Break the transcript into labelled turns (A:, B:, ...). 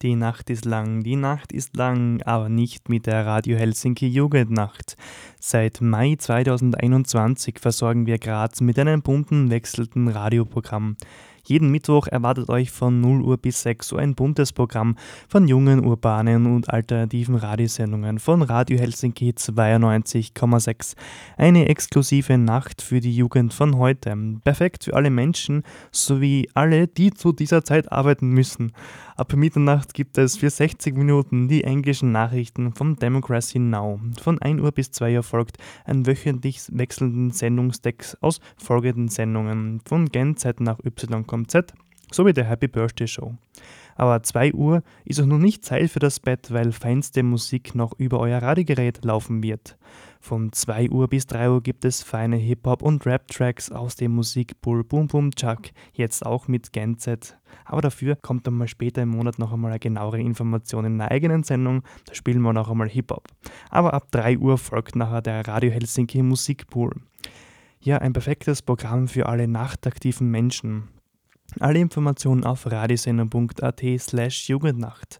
A: Die Nacht ist lang, die Nacht ist lang, aber nicht mit der Radio Helsinki Jugendnacht. Seit Mai 2021 versorgen wir Graz mit einem bunten, wechselnden Radioprogramm. Jeden Mittwoch erwartet euch von 0 Uhr bis 6 Uhr ein buntes Programm von jungen, urbanen und alternativen Radiosendungen von Radio Helsinki 92,6. Eine exklusive Nacht für die Jugend von heute. Perfekt für alle Menschen sowie alle, die zu dieser Zeit arbeiten müssen. Ab Mitternacht gibt es für 60 Minuten die englischen Nachrichten von Democracy Now. Von 1 Uhr bis 2 Uhr folgt ein wöchentlich wechselnden Sendungstext aus folgenden Sendungen von Gen Z nach Y Z sowie der Happy Birthday Show. Aber 2 Uhr ist auch noch nicht Zeit für das Bett, weil feinste Musik noch über euer Radiogerät laufen wird. Von 2 Uhr bis 3 Uhr gibt es feine Hip-Hop- und Rap-Tracks aus dem Musikpool Boom Boom Chuck, jetzt auch mit Gen Z. Aber dafür kommt dann mal später im Monat noch einmal eine genauere Information in einer eigenen Sendung, da spielen wir noch einmal Hip-Hop. Aber ab 3 Uhr folgt nachher der Radio Helsinki Musikpool. Ja, ein perfektes Programm für alle nachtaktiven Menschen. Alle Informationen auf radiosender.at slash Jugendnacht.